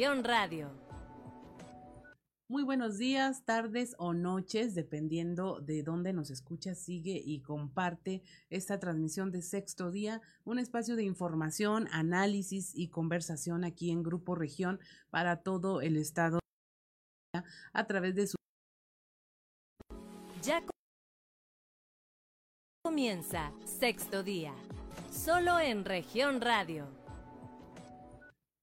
región radio. Muy buenos días, tardes o noches, dependiendo de dónde nos escucha, sigue y comparte esta transmisión de sexto día, un espacio de información, análisis y conversación aquí en Grupo Región para todo el estado a través de su... Ya comienza sexto día, solo en región radio.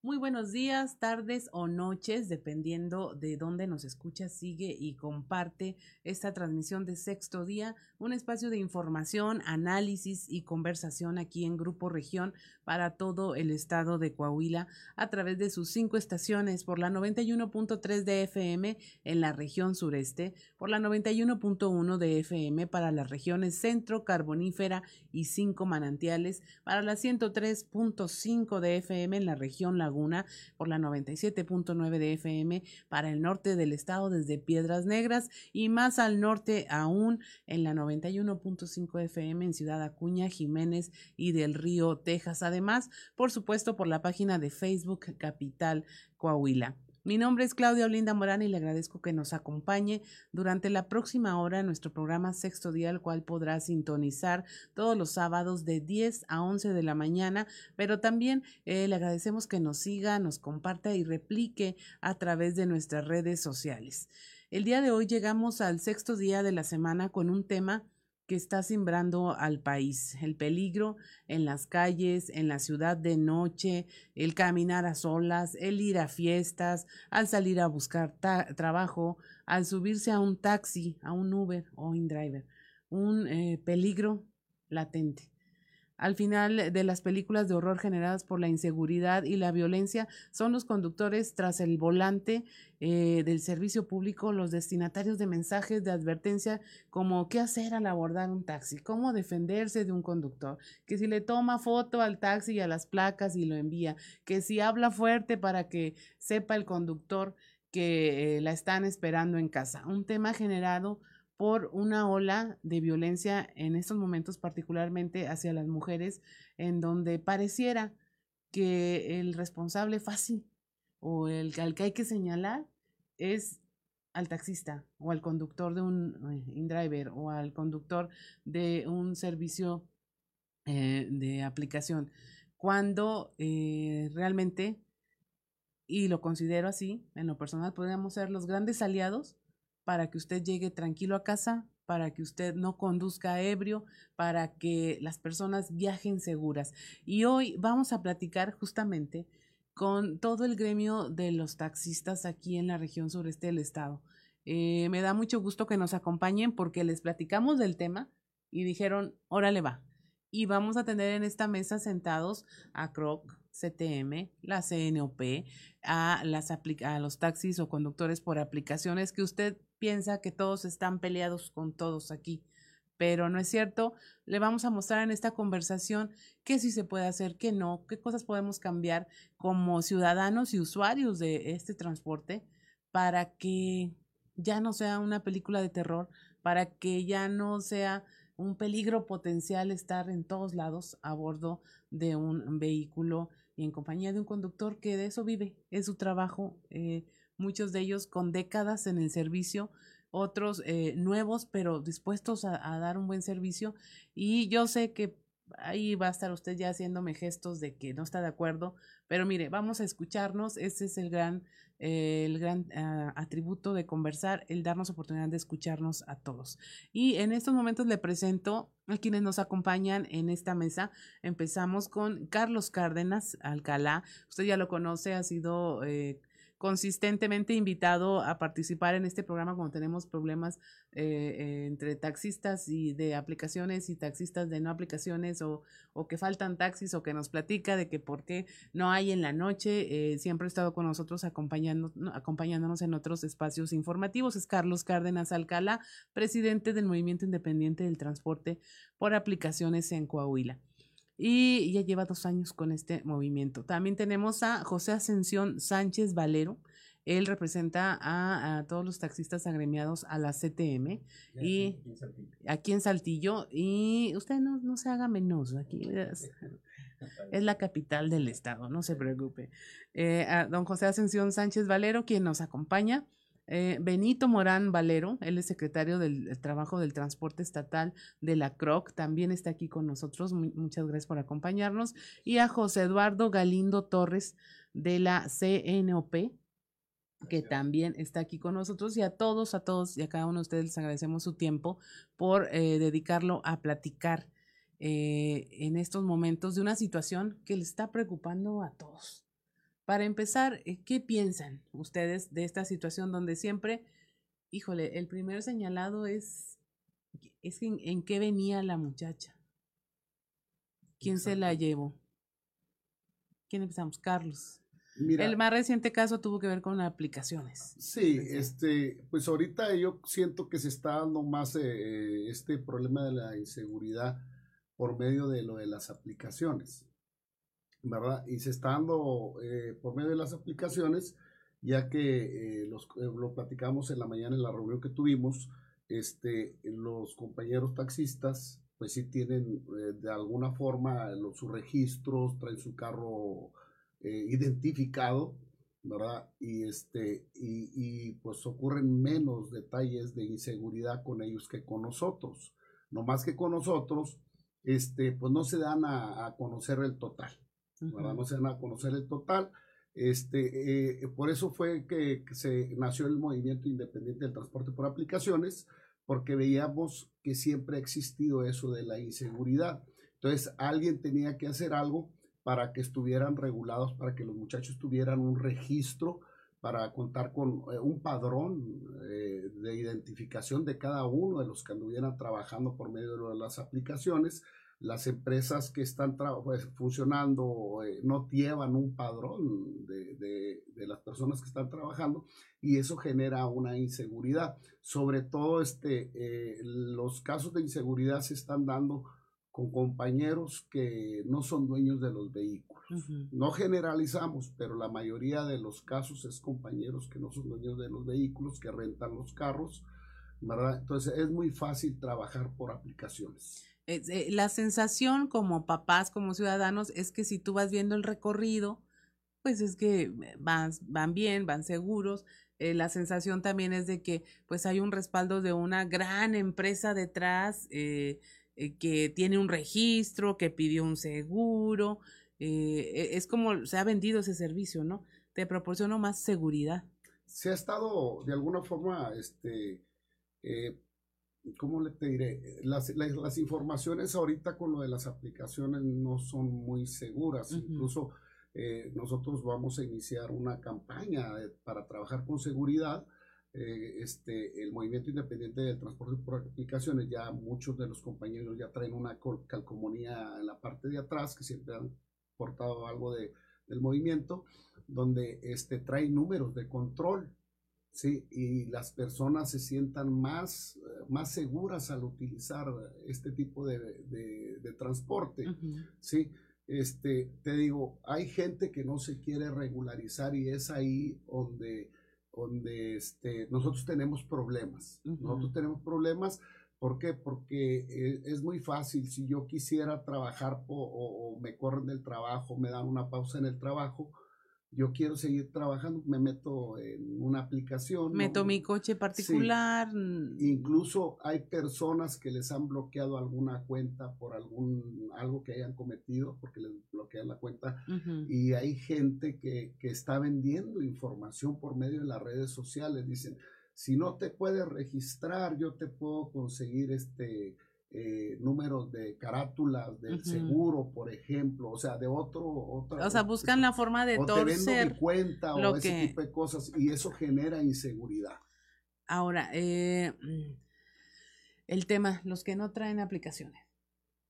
Muy buenos días, tardes o noches, dependiendo de dónde nos escucha, sigue y comparte esta transmisión de sexto día, un espacio de información, análisis y conversación aquí en Grupo Región para todo el estado de Coahuila a través de sus cinco estaciones por la 91.3 de FM en la región sureste, por la 91.1 de FM para las regiones centro, carbonífera y cinco manantiales, para la 103.5 de FM en la región laguna por la 97.9 de FM para el norte del estado desde Piedras Negras y más al norte aún en la 91.5 FM en Ciudad Acuña, Jiménez y del Río, Texas. Además, por supuesto, por la página de Facebook Capital Coahuila. Mi nombre es Claudia Olinda Morán y le agradezco que nos acompañe durante la próxima hora en nuestro programa Sexto Día, el cual podrá sintonizar todos los sábados de 10 a 11 de la mañana, pero también eh, le agradecemos que nos siga, nos comparta y replique a través de nuestras redes sociales. El día de hoy llegamos al sexto día de la semana con un tema que está simbrando al país. El peligro en las calles, en la ciudad de noche, el caminar a solas, el ir a fiestas, al salir a buscar trabajo, al subirse a un taxi, a un Uber o un driver. Un eh, peligro latente. Al final de las películas de horror generadas por la inseguridad y la violencia son los conductores tras el volante eh, del servicio público, los destinatarios de mensajes de advertencia como qué hacer al abordar un taxi, cómo defenderse de un conductor, que si le toma foto al taxi y a las placas y lo envía, que si habla fuerte para que sepa el conductor que eh, la están esperando en casa. Un tema generado por una ola de violencia en estos momentos, particularmente hacia las mujeres, en donde pareciera que el responsable fácil o el al que hay que señalar es al taxista o al conductor de un eh, InDriver o al conductor de un servicio eh, de aplicación, cuando eh, realmente, y lo considero así, en lo personal, podríamos ser los grandes aliados para que usted llegue tranquilo a casa, para que usted no conduzca ebrio, para que las personas viajen seguras. Y hoy vamos a platicar justamente con todo el gremio de los taxistas aquí en la región sureste del estado. Eh, me da mucho gusto que nos acompañen porque les platicamos del tema y dijeron, órale va. Y vamos a tener en esta mesa sentados a Croc, CTM, la CNOP, a, los taxis o conductores por aplicaciones que usted piensa que todos están peleados con todos aquí, pero no es cierto. Le vamos a mostrar en esta conversación qué sí se puede hacer, qué no, qué cosas podemos cambiar como ciudadanos y usuarios de este transporte para que ya no sea una película de terror, para que ya no sea un peligro potencial estar en todos lados a bordo de un vehículo y en compañía de un conductor que de eso vive, es su trabajo. Eh, muchos de ellos con décadas en el servicio, otros eh, nuevos, pero dispuestos a, dar un buen servicio. Y yo sé que ahí va a estar usted ya haciéndome gestos de que no está de acuerdo, pero mire, vamos a escucharnos, ese es el gran, eh, el gran ah, atributo de conversar, el darnos oportunidad de escucharnos a todos. Y en estos momentos le presento a quienes nos acompañan en esta mesa. Empezamos con Carlos Cárdenas Alcalá, usted ya lo conoce, ha sido... Eh, consistentemente invitado a participar en este programa cuando tenemos problemas eh, entre taxistas y de aplicaciones y taxistas de no aplicaciones o, o, que faltan taxis o que nos platica de que por qué no hay en la noche. Eh, siempre ha estado con nosotros acompañando, acompañándonos en otros espacios informativos. Es Carlos Cárdenas Alcalá, presidente del Movimiento Independiente del Transporte por Aplicaciones en Coahuila y ya lleva dos años con este movimiento. También tenemos a José Ascensión Sánchez Valero. Él representa a, todos los taxistas agremiados a la CTM y, aquí, en Saltillo. Y usted no, no se haga menos aquí. Es la capital del estado, no se preocupe. Eh, a don José Ascensión Sánchez Valero, quien nos acompaña. Eh, Benito Morán Valero, él es secretario del Trabajo del Transporte Estatal de la CROC, también está aquí con nosotros. muchas gracias por acompañarnos. Y a José Eduardo Galindo Torres de la CNOP, que también está aquí con nosotros y a todos, a todos y a cada uno de ustedes les agradecemos su tiempo por eh, dedicarlo a platicar eh, en estos momentos de una situación que les está preocupando a todos. Para empezar, eh, ¿qué piensan ustedes de esta situación donde siempre, híjole, el primer señalado es, es en, en qué venía la muchacha? ¿Quién se la llevó? ¿Quién empezamos? Carlos el más reciente caso tuvo que ver con aplicaciones. Sí, este, pues ahorita yo siento que se está dando más eh, este problema de la inseguridad por medio de lo de las aplicaciones, ¿verdad? Y se está dando eh, por medio de las aplicaciones, ya que eh, los, lo platicamos en la mañana en la reunión que tuvimos, este, los compañeros taxistas, pues sí tienen de alguna forma los, sus registros, traen su carro eh, identificado, ¿verdad? Y, este, y, y, pues ocurren menos detalles de inseguridad con ellos que con nosotros. No más que con nosotros, este, pues no se dan a, conocer el total, ¿verdad? No se a conocer el total. Este, eh, por eso fue que, se nació el movimiento independiente del transporte por aplicaciones, porque veíamos que siempre ha existido eso de la inseguridad. Entonces, alguien tenía que hacer algo para que estuvieran regulados, para que los muchachos tuvieran un registro, para contar con eh, un padrón eh, de identificación de cada uno de los que anduvieran trabajando por medio de las aplicaciones. Las empresas que están pues, funcionando eh, no llevan un padrón de, de, las personas que están trabajando y eso genera una inseguridad. Sobre todo este, los casos de inseguridad se están dando con compañeros que no son dueños de los vehículos. No generalizamos, pero la mayoría de los casos es compañeros que no son dueños de los vehículos, que rentan los carros, ¿verdad? Entonces es muy fácil trabajar por aplicaciones. Eh, la sensación como papás, como ciudadanos, es que si tú vas viendo el recorrido, pues es que van, van bien, van seguros. Eh, la sensación también es de que pues hay un respaldo de una gran empresa detrás, eh, eh, que tiene un registro, que pidió un seguro. E, es como se ha vendido ese servicio, ¿no? Te proporciona más seguridad. Se ha estado de alguna forma, este, ¿cómo le te diré? Las, las, informaciones ahorita con lo de las aplicaciones no son muy seguras. Incluso nosotros vamos a iniciar una campaña para trabajar con seguridad eh, este, el movimiento independiente del transporte por aplicaciones, ya muchos de los compañeros ya traen una calcomanía en la parte de atrás, que siempre han portado algo de, del movimiento, donde este, trae números de control, ¿sí? Y las personas se sientan más, más seguras al utilizar este tipo de, de, transporte, ¿sí? Este, te digo, hay gente que no se quiere regularizar y es ahí donde donde este, nosotros tenemos problemas. Nosotros tenemos problemas, ¿por qué? Porque eh, es muy fácil, si yo quisiera trabajar o, me corren del trabajo, me dan una pausa en el trabajo, yo quiero seguir trabajando, me meto en una aplicación. Meto mi coche particular. Incluso hay personas que les han bloqueado alguna cuenta por algún algo que hayan cometido, porque les bloquean la cuenta. Y hay gente que, que está vendiendo información por medio de las redes sociales. Dicen, si no te puedes registrar, yo te puedo conseguir este eh, números de carátulas del seguro, por ejemplo, o sea, de otro, o sea, buscan la forma de torcer mi cuenta o ese tipo de cosas y eso genera inseguridad. Ahora, eh, mm, el tema, los que no traen aplicaciones.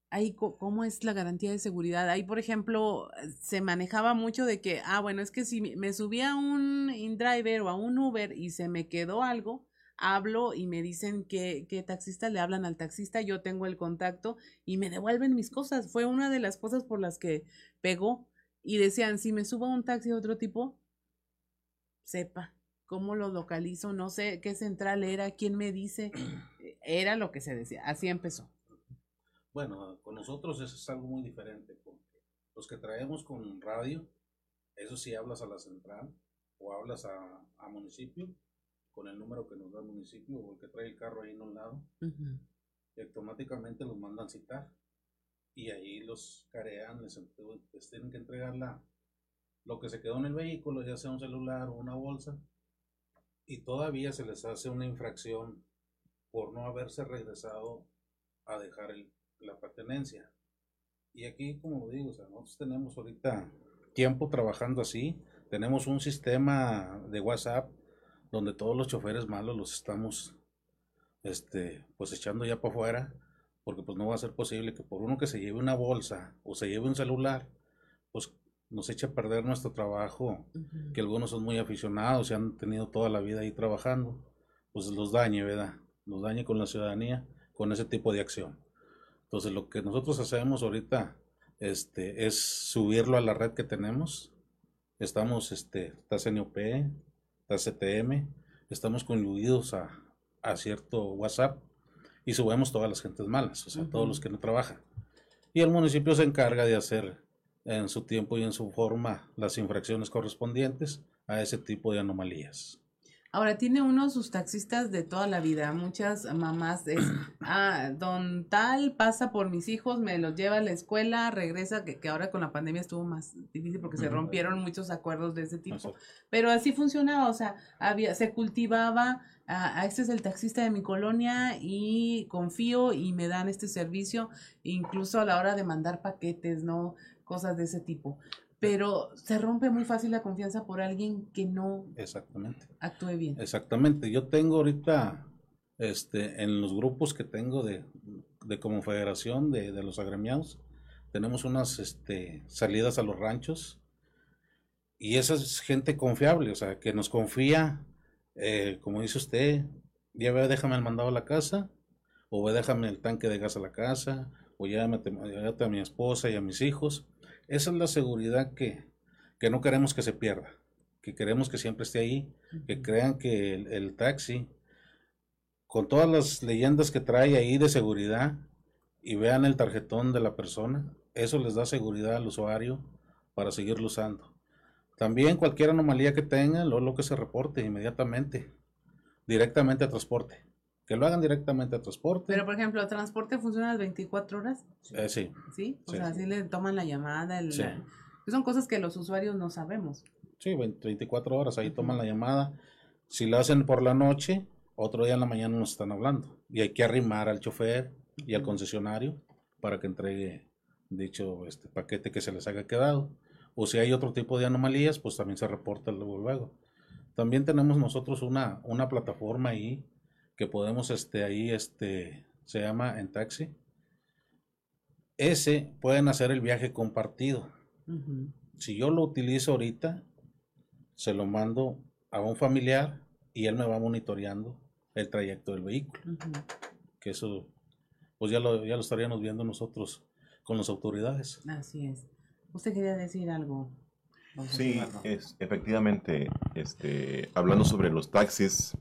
Ahí, ¿cómo es la garantía de seguridad? Ahí, por ejemplo, se manejaba mucho de que, ah, bueno, es que si me subía a un InDriver o a un Uber y se me quedó algo, hablo y me dicen que, que taxista le hablan al taxista, yo tengo el contacto y me devuelven mis cosas. Fue una de las cosas por las que pegó y decían, si me subo a un taxi de otro tipo, sepa cómo lo localizo, no sé qué central era, quién me dice, era lo que se decía, así empezó. Bueno, con nosotros eso es algo muy diferente, porque Los que traemos con radio, eso sí hablas a la central o hablas a, a municipio con el número que nos da el municipio o el que trae el carro ahí en un lado, y automáticamente los mandan citar y ahí los carean, les, les tienen que entregar la, lo que se quedó en el vehículo, ya sea un celular o una bolsa, y todavía se les hace una infracción por no haberse regresado a dejar la pertenencia. Y aquí, como digo, nosotros tenemos ahorita tiempo trabajando así, tenemos un sistema de WhatsApp donde todos los choferes malos los estamos este, pues echando ya para afuera, porque pues no va a ser posible que por uno que se lleve una bolsa o se lleve un celular, pues nos eche a perder nuestro trabajo, que algunos son muy aficionados y han tenido toda la vida ahí trabajando, pues los dañe, ¿verdad? Los dañe con la ciudadanía con ese tipo de acción. Entonces lo que nosotros hacemos ahorita este, es subirlo a la red que tenemos. Estamos, este, está CNOP, CTM, estamos conluidos a, a cierto WhatsApp y subimos todas las gentes malas, o sea, todos los que no trabajan. Y el municipio se encarga de hacer en su tiempo y en su forma las infracciones correspondientes a ese tipo de anomalías. Ahora, tiene uno sus taxistas de toda la vida. Muchas mamás es, ah, don tal pasa por mis hijos, me los lleva a la escuela, regresa, que, que ahora con la pandemia estuvo más difícil porque se rompieron muchos acuerdos de ese tipo. Pero así funcionaba, o sea, había, se cultivaba, ah, este es el taxista de mi colonia y confío y me dan este servicio, incluso a la hora de mandar paquetes, ¿no? cosas de ese tipo. Pero se rompe muy fácil la confianza por alguien que no Exactamente. actúe bien. Exactamente. Yo tengo ahorita, este, en los grupos que tengo de, de como federación de, de, los agremiados, tenemos unas este, salidas a los ranchos y esa es gente confiable, o sea, que nos confía, eh, como dice usted, ya ve, déjame el mandado a la casa, o ve, déjame el tanque de gas a la casa, o llámate, llámate a mi esposa y a mis hijos esa es la seguridad que, no queremos que se pierda, que queremos que siempre esté ahí, que crean que el, taxi, con todas las leyendas que trae ahí de seguridad, y vean el tarjetón de la persona, eso les da seguridad al usuario para seguirlo usando. También cualquier anomalía que tengan, lo, lo que se reporte inmediatamente, directamente a transporte que lo hagan directamente a transporte. Pero, por ejemplo, ¿el transporte funciona las 24 horas? Eh, sí. ¿Sí? O sea, así le toman la llamada. El, son cosas que los usuarios no sabemos. Sí, 24 horas, ahí toman la llamada. Si lo hacen por la noche, otro día en la mañana nos están hablando. Y hay que arrimar al chofer y al concesionario para que entregue dicho este paquete que se les haya quedado. O si hay otro tipo de anomalías, pues también se reporta luego. luego. También tenemos nosotros una, una plataforma ahí que podemos este, ahí, este, se llama en taxi. Ese pueden hacer el viaje compartido. Si yo lo utilizo ahorita, se lo mando a un familiar y él me va monitoreando el trayecto del vehículo. Que eso, pues ya lo, ya lo estaríamos viendo nosotros con las autoridades. Así es. ¿Usted quería decir algo? Sí, es, efectivamente, este, hablando sobre los taxis,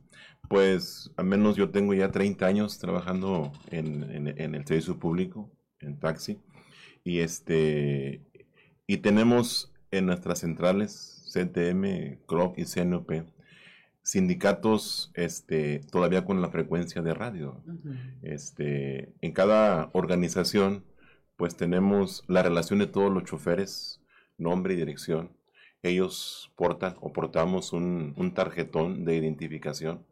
pues al menos yo tengo ya 30 años trabajando en, en, el servicio público, en taxi, y este y tenemos en nuestras centrales CTM, CROC y CNOP sindicatos este, todavía con la frecuencia de radio. este, en cada organización pues tenemos la relación de todos los choferes, nombre y dirección. Ellos portan o portamos un, un tarjetón de identificación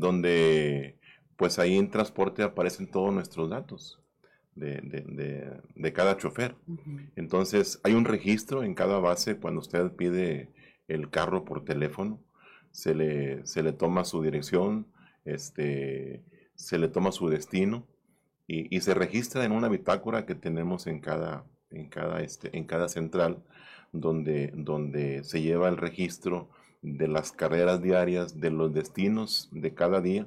donde pues ahí en transporte aparecen todos nuestros datos de, cada chofer. Entonces hay un registro en cada base cuando usted pide el carro por teléfono, se le, se le toma su dirección, este, se le toma su destino y, se registra en una bitácora que tenemos en cada, en cada, este, en cada central donde, donde se lleva el registro de las carreras diarias, de los destinos de cada día.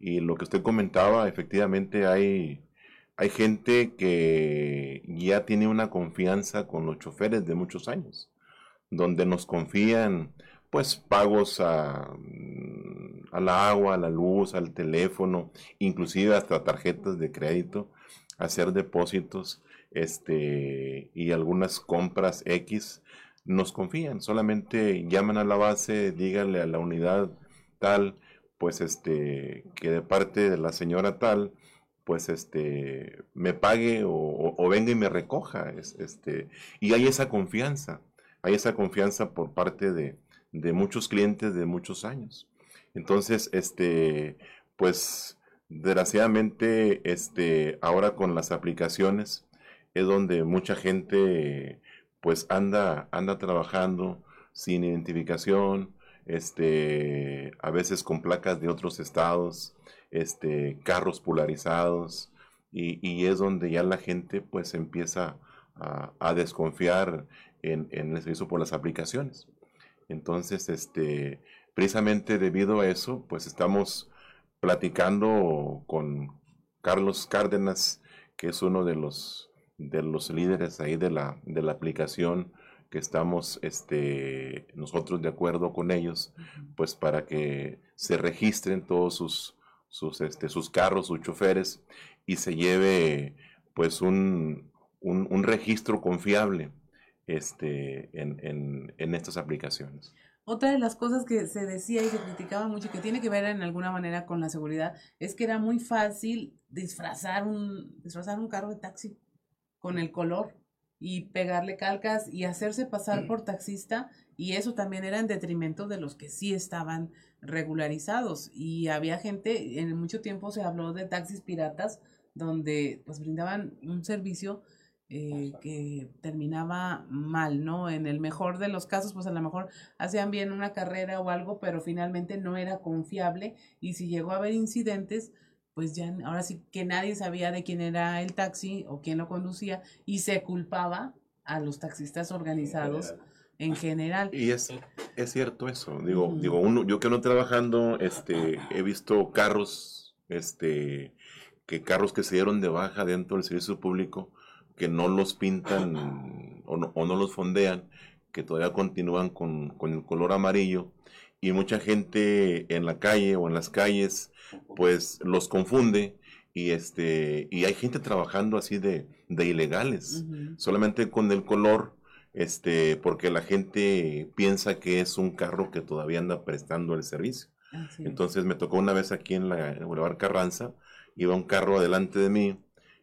Y lo que usted comentaba, efectivamente hay, hay gente que ya tiene una confianza con los choferes de muchos años, donde nos confían pues pagos a, a la agua, a la luz, al teléfono, inclusive hasta tarjetas de crédito, hacer depósitos este, y algunas compras X, nos confían, solamente llaman a la base, díganle a la unidad tal, pues este, que de parte de la señora tal, pues este, me pague o, venga y me recoja, este, y hay esa confianza, hay esa confianza por parte de, de muchos clientes de muchos años. Entonces, este, pues, desgraciadamente, este, ahora con las aplicaciones es donde mucha gente, pues, anda, anda trabajando sin identificación, este, a veces con placas de otros estados, este, carros polarizados, y, es donde ya la gente, pues, empieza a, desconfiar en, en el por las aplicaciones. Entonces, este, precisamente debido a eso, pues estamos platicando con Carlos Cárdenas, que es uno de los, de los líderes ahí de la, de la aplicación, que estamos este, nosotros de acuerdo con ellos, pues para que se registren todos sus, sus, este, sus carros, sus choferes, y se lleve pues un, un, registro confiable este, en, en, en estas aplicaciones. Otra de las cosas que se decía y se criticaba mucho, que tiene que ver en alguna manera con la seguridad, es que era muy fácil disfrazar un, disfrazar un carro de taxi con el color y pegarle calcas y hacerse pasar por taxista y eso también era en detrimento de los que sí estaban regularizados. Y había gente, en mucho tiempo se habló de taxis piratas donde pues brindaban un servicio eh, que terminaba mal, ¿no? En el mejor de los casos, pues a lo mejor hacían bien una carrera o algo, pero finalmente no era confiable y si llegó a haber incidentes, pues ya ahora sí que nadie sabía de quién era el taxi o quién lo conducía y se culpaba a los taxistas organizados en general. Y es, es cierto eso. Digo, digo, uno, yo que no trabajando, este, he visto carros, este, que carros que se dieron de baja dentro del servicio público, que no los pintan o no, o no los fondean, que todavía continúan con, con, el color amarillo y mucha gente en la calle o en las calles pues los confunde y este y hay gente trabajando así de, de ilegales solamente con el color este porque la gente piensa que es un carro que todavía anda prestando el servicio. Entonces me tocó una vez aquí en la en Boulevard Carranza iba un carro adelante de mí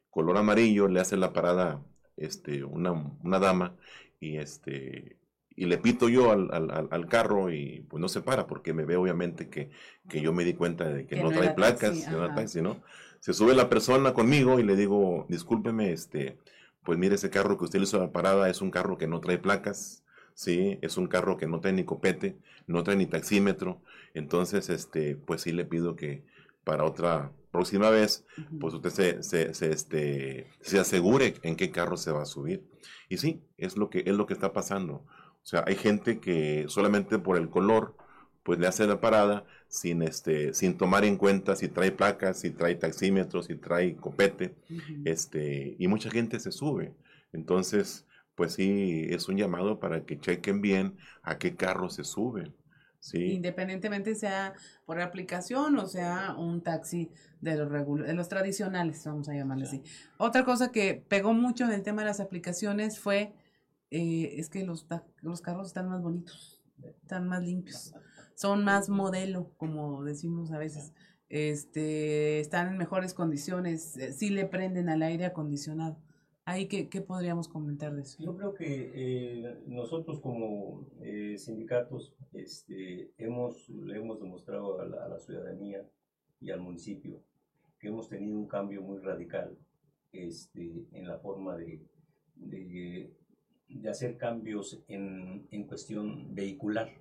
color amarillo, le hace la parada este, una, una dama y este y le pito yo al, al, al, carro y pues no se para porque me ve obviamente que, que yo me di cuenta de que, no, trae placas, ¿no? Se sube la persona conmigo y le digo, discúlpeme, este, pues mire ese carro que usted le hizo la parada es un carro que no trae placas, sí, es un carro que no trae ni copete, no trae ni taxímetro, entonces este, pues sí le pido que para otra próxima vez, pues usted se, se, se, este, se asegure en qué carro se va a subir. Y sí, es lo que, es lo que está pasando. O sea, hay gente que solamente por el color, pues le hace la parada sin, este, sin tomar en cuenta si trae placas, si trae taxímetros, si trae copete, este, y mucha gente se sube. Entonces, pues sí, es un llamado para que chequen bien a qué carro se suben. Independientemente sea por aplicación o sea un taxi de los, de los tradicionales, vamos a llamarle así. Otra cosa que pegó mucho en el tema de las aplicaciones fue, eh, es que los, los carros están más bonitos, están más limpios, son más modelo, como decimos a veces. Este, están en mejores condiciones, eh, sí le prenden al aire acondicionado. Ahí, ¿qué, ¿qué, podríamos comentar de eso? Yo creo que eh, nosotros como eh, sindicatos este, hemos, le hemos demostrado a la, ciudadanía y al municipio que hemos tenido un cambio muy radical este, en la forma de, de, de hacer cambios en, en, cuestión vehicular.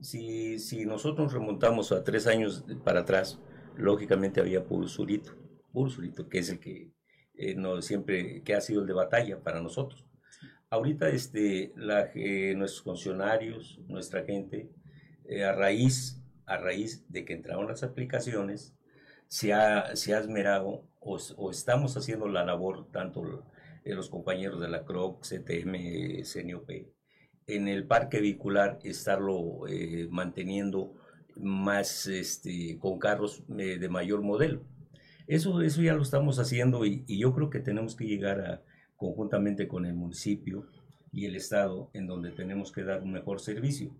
si, si nosotros remontamos a tres años para atrás, lógicamente había puro surito, puro surito, que es el que eh, no, siempre que ha sido el de batalla para nosotros. Ahorita este, la, eh, nuestros funcionarios, nuestra gente, eh, a, raíz, a raíz de que entraron las aplicaciones, se ha, se ha esmerado o, estamos haciendo la labor, tanto los compañeros de la CROC, CTM, CNOP, en el parque vehicular, estarlo manteniendo más este, con carros de mayor modelo eso, eso ya lo estamos haciendo y, yo creo que tenemos que llegar a, conjuntamente con el municipio y el Estado, en donde tenemos que dar un mejor servicio.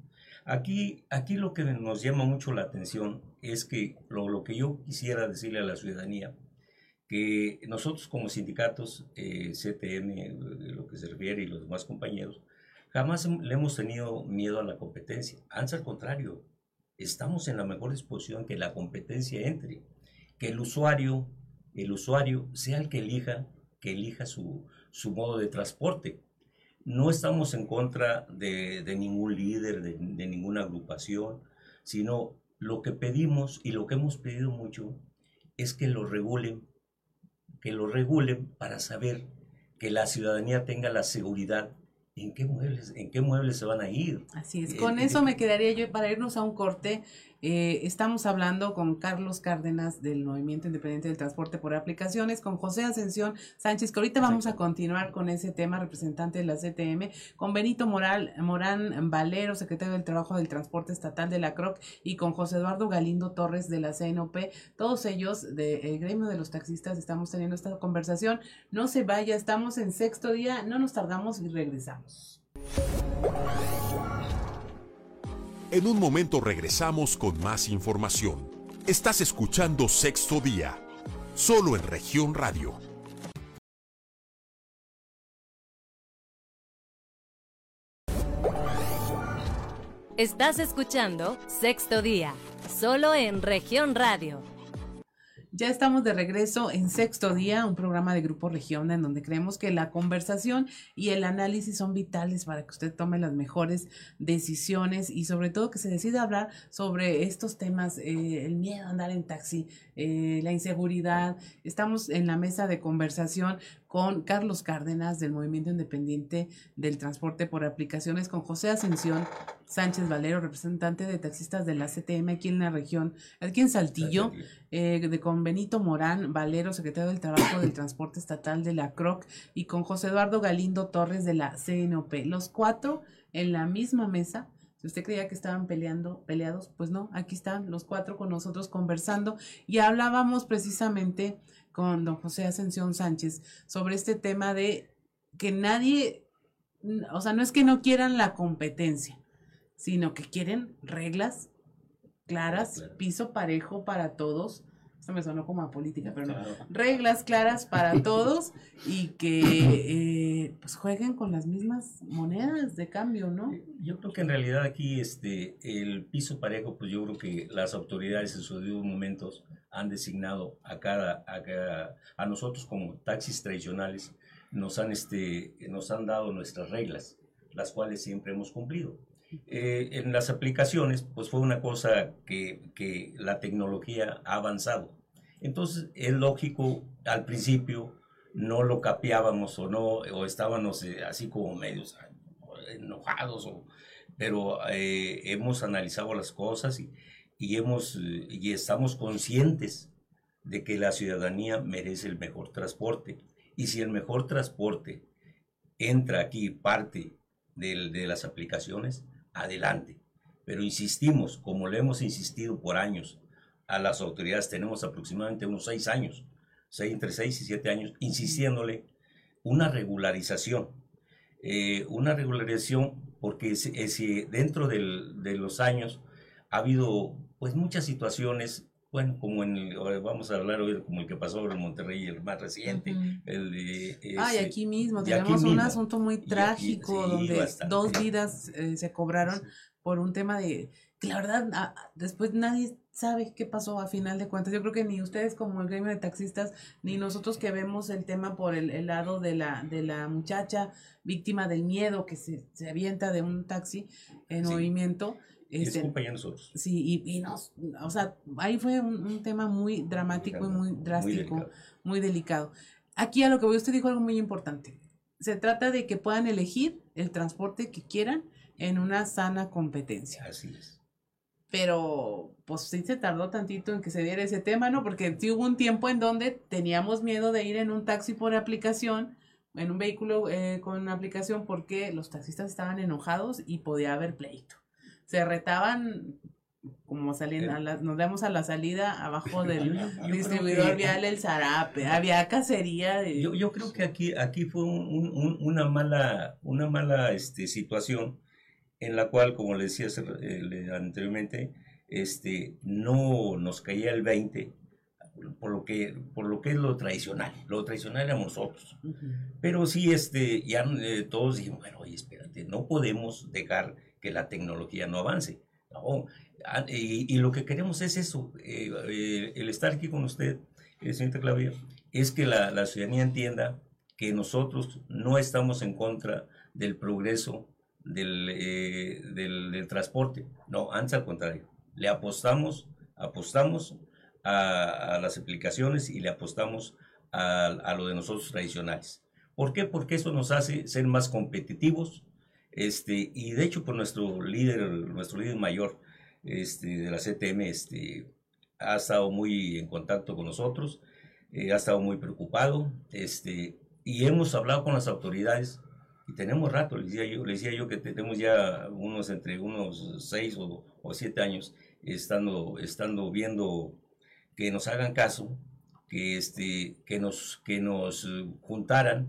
Aquí, aquí lo que nos llama mucho la atención es que lo, lo que yo quisiera decirle a la ciudadanía, que nosotros como sindicatos, eh, CTM, lo que se refiere, y los demás compañeros, jamás le hemos tenido miedo a la competencia. Antes al contrario, estamos en la mejor disposición que la competencia entre, que el usuario, el usuario sea el que elija, que elija su, su modo de transporte. No estamos en contra de, de ningún líder, de, de, ninguna agrupación, sino lo que pedimos y lo que hemos pedido mucho es que lo regulen, que lo regulen para saber que la ciudadanía tenga la seguridad en qué muebles, en qué muebles se van a ir. Así es. Con eso me quedaría yo para irnos a un corte. Eh, estamos hablando con Carlos Cárdenas del Movimiento Independiente del Transporte por Aplicaciones, con José Ascensión Sánchez, que ahorita vamos a continuar con ese tema, representante de la CTM, con Benito Moral, Morán Valero, secretario del Trabajo del Transporte Estatal de la CROC, y con José Eduardo Galindo Torres de la CNOP. Todos ellos del gremio de los taxistas estamos teniendo esta conversación. No se vaya, estamos en sexto día, no nos tardamos y regresamos. En un momento regresamos con más información. Estás escuchando Sexto Día, solo en región radio. Estás escuchando Sexto Día, solo en región radio. Ya estamos de regreso en Sexto Día, un programa de Grupo Región en donde creemos que la conversación y el análisis son vitales para que usted tome las mejores decisiones y sobre todo que se decida hablar sobre estos temas, eh, el miedo a andar en taxi, eh, la inseguridad. Estamos en la mesa de conversación con Carlos Cárdenas del Movimiento Independiente del Transporte por Aplicaciones, con José Ascensión Sánchez Valero, representante de taxistas de la CTM aquí en la región, aquí en Saltillo, eh, de, con Benito Morán Valero, secretario del Trabajo del Transporte Estatal de la CROC, y con José Eduardo Galindo Torres de la CNOP. Los cuatro en la misma mesa. Si usted creía que estaban peleando, peleados, pues no, aquí están los cuatro con nosotros conversando y hablábamos precisamente con don José Ascensión Sánchez sobre este tema de que nadie, o sea, no es que no quieran la competencia, sino que quieren reglas claras, piso parejo para todos. Me sonó como a política, pero no. Reglas claras para todos y que eh, pues jueguen con las mismas monedas de cambio, ¿no? Yo creo que en realidad aquí este el piso parejo, pues yo creo que las autoridades en sus momentos han designado a cada, a cada, a nosotros como taxis tradicionales, nos han, este, nos han dado nuestras reglas, las cuales siempre hemos cumplido. Eh, en las aplicaciones, pues fue una cosa que, que la tecnología ha avanzado. Entonces, es lógico, al principio no lo capeábamos o no, o estábamos eh, así como medios enojados, o, pero eh, hemos analizado las cosas y, y, hemos, y estamos conscientes de que la ciudadanía merece el mejor transporte. Y si el mejor transporte entra aquí parte de, de las aplicaciones, adelante. Pero insistimos, como lo hemos insistido por años a las autoridades, tenemos aproximadamente unos seis años, seis, entre seis y siete años, insistiéndole una regularización. Eh, una regularización porque si, si dentro del, de los años ha habido pues muchas situaciones bueno, como en el, vamos a hablar hoy como el que pasó en Monterrey, el más reciente. Uh -huh. el Ay, aquí mismo, tenemos aquí un mismo. asunto muy trágico aquí, sí, donde bastante. dos vidas eh, se cobraron sí. por un tema de que la verdad a, después nadie sabe qué pasó a final de cuentas. Yo creo que ni ustedes como el gremio de taxistas, ni nosotros que vemos el tema por el, el lado de la, de la muchacha víctima del miedo que se, se avienta de un taxi en sí. movimiento este, es nosotros. Sí, y, y, nos, o sea, ahí fue un, un tema muy dramático y muy drástico, muy delicado. muy delicado. Aquí a lo que voy, usted dijo algo muy importante. Se trata de que puedan elegir el transporte que quieran en una sana competencia. Así es. Pero, pues sí se tardó tantito en que se diera ese tema, ¿no? Porque sí hubo un tiempo en donde teníamos miedo de ir en un taxi por aplicación, en un vehículo eh, con aplicación, porque los taxistas estaban enojados y podía haber pleito se retaban como saliendo, nos vemos a la salida abajo del distribuidor vial El Zarape, había cacería. De... Yo, yo creo que aquí, aquí fue una mala, una mala este, situación en la cual, como le decía eh, anteriormente, este, no nos caía el 20 por lo que por lo que es lo tradicional. Lo tradicional éramos nosotros pero sí este ya eh, todos dijimos bueno oye espérate no podemos dejar que la tecnología no avance no, Ah, y, lo que queremos es eso, eh, eh, el estar aquí con usted, señorita Claudia, es que la, ciudadanía entienda que nosotros no estamos en contra del progreso del, del, transporte, no, antes al contrario, le apostamos, apostamos a, las aplicaciones y le apostamos a, lo de nosotros tradicionales. ¿Por qué? Porque eso nos hace ser más competitivos, este, y de hecho por nuestro líder, nuestro líder mayor, este, de la CTM este, ha estado muy en contacto con nosotros, eh, ha estado muy preocupado este, y hemos hablado con las autoridades y tenemos rato, le decía yo, le decía yo que tenemos ya unos entre unos seis o, o siete años estando, estando viendo que nos hagan caso, que, este, que, nos, que nos juntaran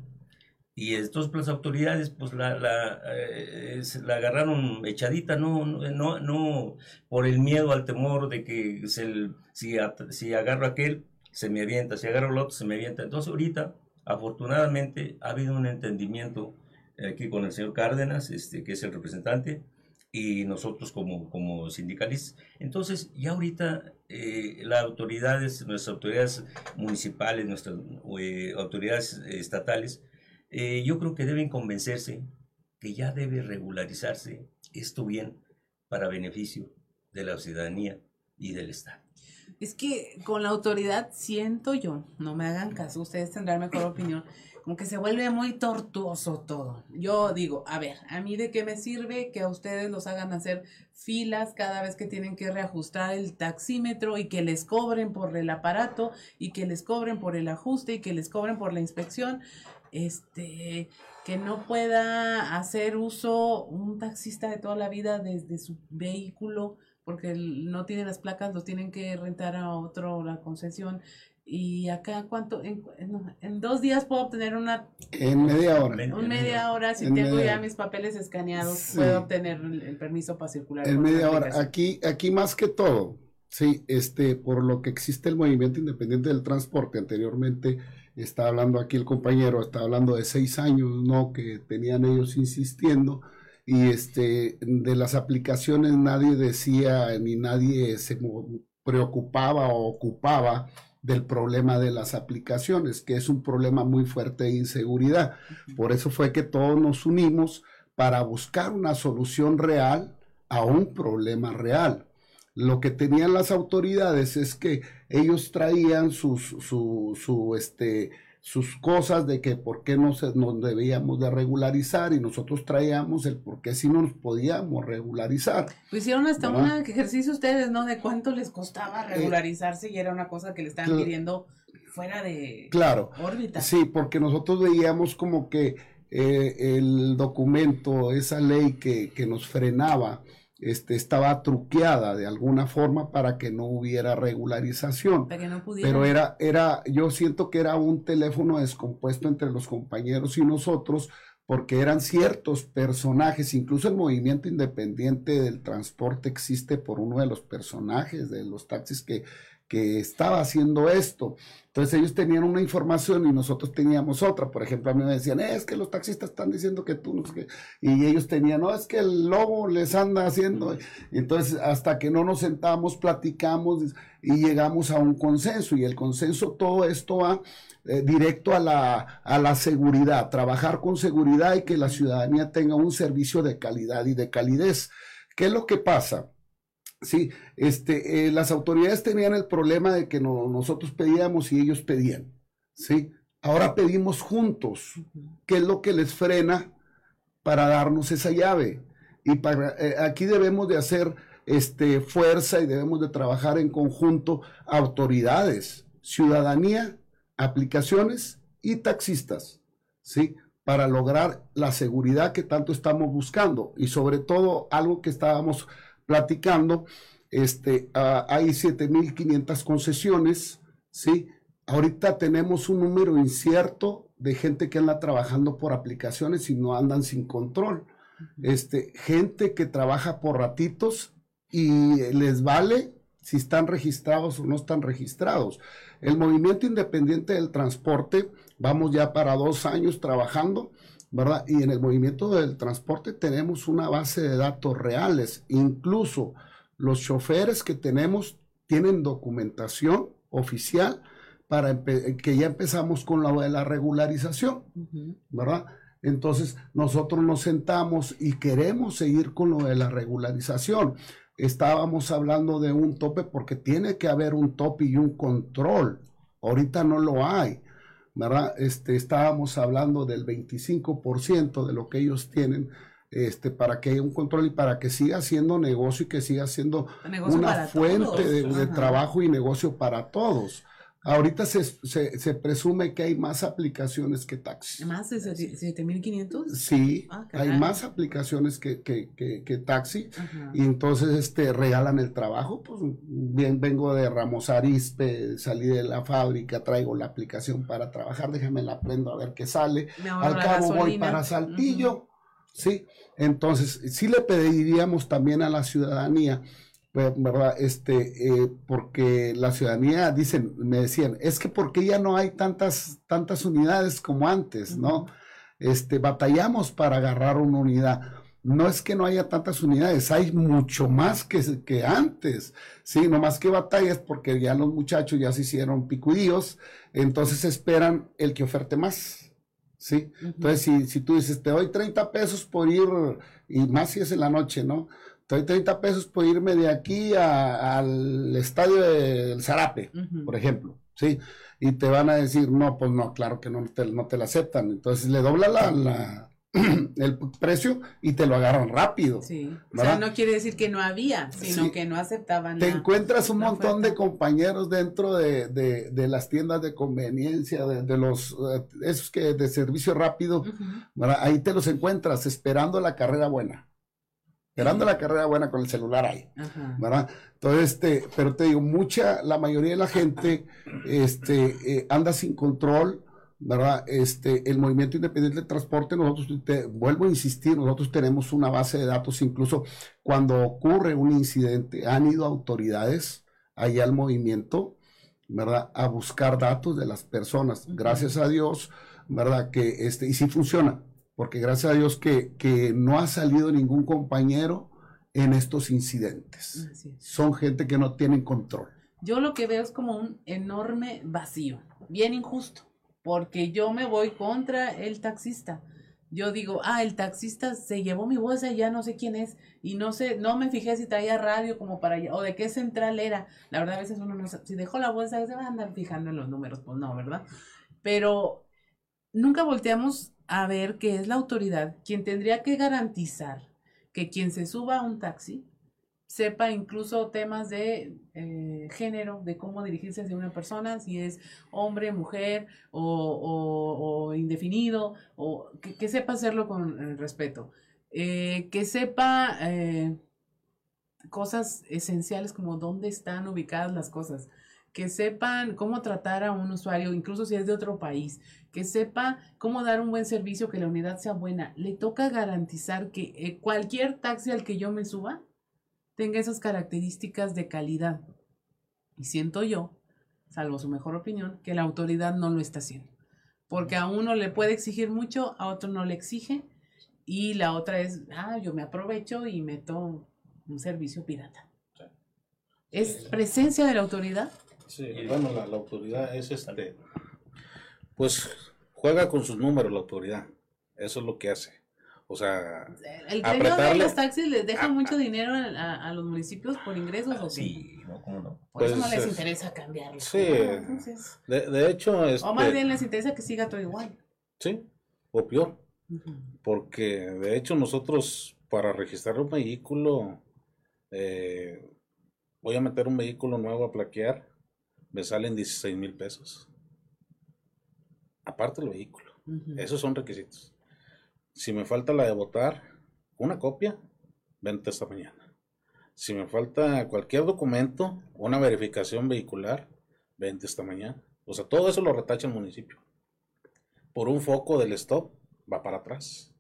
y entonces pues, las autoridades pues la, la, eh, la, agarraron echadita, no, no, no por el miedo al temor de que se, si, si agarro aquel, se me avienta, si agarro el otro, se me avienta. Entonces ahorita, afortunadamente, ha habido un entendimiento aquí con el señor Cárdenas, este, que es el representante, y nosotros como, como sindicalistas. Entonces, ya ahorita eh, las autoridades, nuestras autoridades municipales, nuestras eh, autoridades estatales, eh, yo creo que deben convencerse que ya debe regularizarse esto bien para beneficio de la ciudadanía y del Estado. Es que con la autoridad siento yo, no me hagan caso, ustedes tendrán mejor opinión, como que se vuelve muy tortuoso todo. Yo digo, a ver, a mí de qué me sirve que a ustedes los hagan hacer filas cada vez que tienen que reajustar el taxímetro y que les cobren por el aparato y que les cobren por el ajuste y que les cobren por la inspección este, que no pueda hacer uso un taxista de toda la vida desde su vehículo porque no tiene las placas, lo tienen que rentar a otro la concesión. Y acá, ¿cuánto? En, dos días puedo obtener una... En media hora. En media hora, si tengo ya mis papeles escaneados, puedo obtener el, permiso para circular. En media hora. Aquí, aquí más que todo, sí, este, por lo que existe el movimiento independiente del transporte anteriormente, está hablando aquí el compañero, está hablando de seis años, ¿no? Que tenían ellos insistiendo y este, de las aplicaciones nadie decía ni nadie se preocupaba o ocupaba del problema de las aplicaciones, que es un problema muy fuerte de inseguridad. Por eso fue que todos nos unimos para buscar una solución real a un problema real. Lo que tenían las autoridades es que ellos traían sus, su, su, este, sus cosas de que por qué no se, nos debíamos de regularizar y nosotros traíamos el por qué si no nos podíamos regularizar. Pues hicieron hasta un ejercicio ustedes, ¿no? De cuánto les costaba eh, regularizarse y era una cosa que le estaban pidiendo fuera de claro, órbita. Sí, porque nosotros veíamos como que eh, el documento, esa ley que, que nos frenaba, este, estaba truqueada de alguna forma para que no hubiera regularización. Pero era, era, yo siento que era un teléfono descompuesto entre los compañeros y nosotros, porque eran ciertos personajes, incluso el movimiento independiente del transporte existe por uno de los personajes de los taxis que que estaba haciendo esto. Entonces ellos tenían una información y nosotros teníamos otra. Por ejemplo, a mí me decían, es que los taxistas están diciendo que tú no sé Y ellos tenían, no, es que el lobo les anda haciendo. Y entonces, hasta que no nos sentamos, platicamos y llegamos a un consenso. Y el consenso, todo esto va eh, directo a la, a la seguridad, trabajar con seguridad y que la ciudadanía tenga un servicio de calidad y de calidez. ¿Qué es lo que pasa? Sí, este, eh, las autoridades tenían el problema de que nosotros pedíamos y ellos pedían, ¿sí? Ahora pedimos juntos, ¿qué es lo que les frena para darnos esa llave? Y para, eh, aquí debemos de hacer este, fuerza y debemos de trabajar en conjunto autoridades, ciudadanía, aplicaciones y taxistas, ¿sí? Para lograr la seguridad que tanto estamos buscando y sobre todo algo que estábamos platicando este, hay 7.500 concesiones, ¿sí? Ahorita tenemos un número incierto de gente que anda trabajando por aplicaciones y no andan sin control. Este, gente que trabaja por ratitos y les vale si están registrados o no están registrados. El movimiento independiente del transporte, vamos ya para dos años trabajando, ¿verdad? Y en el movimiento del transporte tenemos una base de datos reales. Incluso los choferes que tenemos tienen documentación oficial para que ya empezamos con la de la regularización, ¿verdad? Entonces nosotros nos sentamos y queremos seguir con lo de la regularización. Estábamos hablando de un tope porque tiene que haber un tope y un control. Ahorita no lo hay. ¿Verdad? Este, estábamos hablando del 25% de lo que ellos tienen este, para que haya un control y para que siga siendo negocio y que siga siendo una fuente de, trabajo y negocio para todos. Ahorita se, se, presume que hay más aplicaciones que taxis. ¿Más de 7500? Sí, ah, hay más aplicaciones que, que, que, taxi. Y entonces este, regalan el trabajo. Pues bien, vengo de Ramos Arispe, salí de la fábrica, traigo la aplicación para trabajar, déjame la prendo a ver qué sale. Al cabo voy para Saltillo. Sí, entonces sí le pediríamos también a la ciudadanía ¿verdad? Este, eh, porque la ciudadanía, dicen, me decían, es que porque ya no hay tantas, tantas unidades como antes, ¿no? Este, batallamos para agarrar una unidad. No es que no haya tantas unidades, hay mucho más que, que antes, sí, no más que batallas porque ya los muchachos ya se hicieron picudíos, entonces esperan el que oferte más, sí. Entonces, si, si tú dices, te doy 30 pesos por ir, y más si es en la noche, ¿no? Doy 30 pesos por irme de aquí al estadio del Zarape, por ejemplo, ¿sí? Y te van a decir, no, pues no, claro que no te, no te la aceptan. Entonces le dobla la, el precio y te lo agarran rápido. Sí. O sea, no quiere decir que no había, sino que no aceptaban. Te encuentras un montón de compañeros dentro de, las tiendas de conveniencia, de, los, eh, esos que de servicio rápido, ahí te los encuentras esperando la carrera buena esperando la carrera buena con el celular ahí, ¿verdad? Entonces, este, pero te digo, mucha, la mayoría de la gente, este, eh, anda sin control, ¿verdad? Este, el movimiento independiente de transporte, nosotros, te, vuelvo a insistir, nosotros tenemos una base de datos, incluso cuando ocurre un incidente, han ido autoridades allá al movimiento, ¿verdad? A buscar datos de las personas. Gracias a Dios, ¿verdad? Que este, y sí funciona porque gracias a Dios que, no ha salido ningún compañero en estos incidentes. Son gente que no tienen control. Yo lo que veo es como un enorme vacío, bien injusto, porque yo me voy contra el taxista. Yo digo, ah, el taxista se llevó mi bolsa y ya no sé quién es, y no sé, no me fijé si traía radio como para allá, o de qué central era. La verdad, a veces uno no sabe, si dejó la bolsa, se va a andar fijando en los números, pues no, ¿verdad? Pero nunca volteamos a ver que es la autoridad quien tendría que garantizar que quien se suba a un taxi sepa incluso temas de eh, género, de cómo dirigirse hacia una persona, si es hombre, mujer o, indefinido, o que, sepa hacerlo con respeto, eh, que sepa eh, cosas esenciales como dónde están ubicadas las cosas, que sepan cómo tratar a un usuario, incluso si es de otro país, que sepa cómo dar un buen servicio, que la unidad sea buena. Le toca garantizar que eh, cualquier taxi al que yo me suba tenga esas características de calidad. Y siento yo, salvo su mejor opinión, que la autoridad no lo está haciendo. Porque a uno le puede exigir mucho, a otro no le exige. Y la otra es, ah, yo me aprovecho y meto un servicio pirata. ¿Es presencia de la autoridad? Sí, bueno, la, autoridad es este, pues juega con sus números la autoridad, eso es lo que hace. O sea, el gremio de los taxis les deja mucho dinero a, los municipios por ingresos. ¿o sí, no, ¿cómo no? Por eso no les interesa cambiarlo. Sí, de, hecho. o más este bien les interesa que siga todo igual. Sí, o peor. Porque de hecho nosotros para registrar un vehículo, eh, voy a meter un vehículo nuevo a plaquear me salen 16 mil pesos. Aparte el vehículo. Esos son requisitos. Si me falta la de votar, una copia, vente esta mañana. Si me falta cualquier documento, una verificación vehicular, vente esta mañana. O sea, todo eso lo retacha el municipio. Por un foco del stop, va para atrás.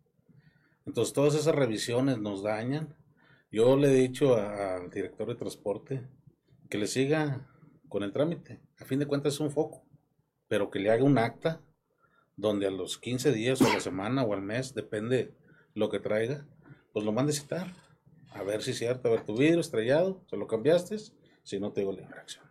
Entonces, todas esas revisiones nos dañan. Yo le he dicho al director de transporte que le siga con el trámite. A fin de cuentas es un foco, pero que le haga un acta donde a los 15 días o a la semana o al mes, depende lo que traiga, pues lo mande a citar. A ver si es cierto, a ver tu vidrio estrellado, se lo cambiaste, si no te digo la infracción.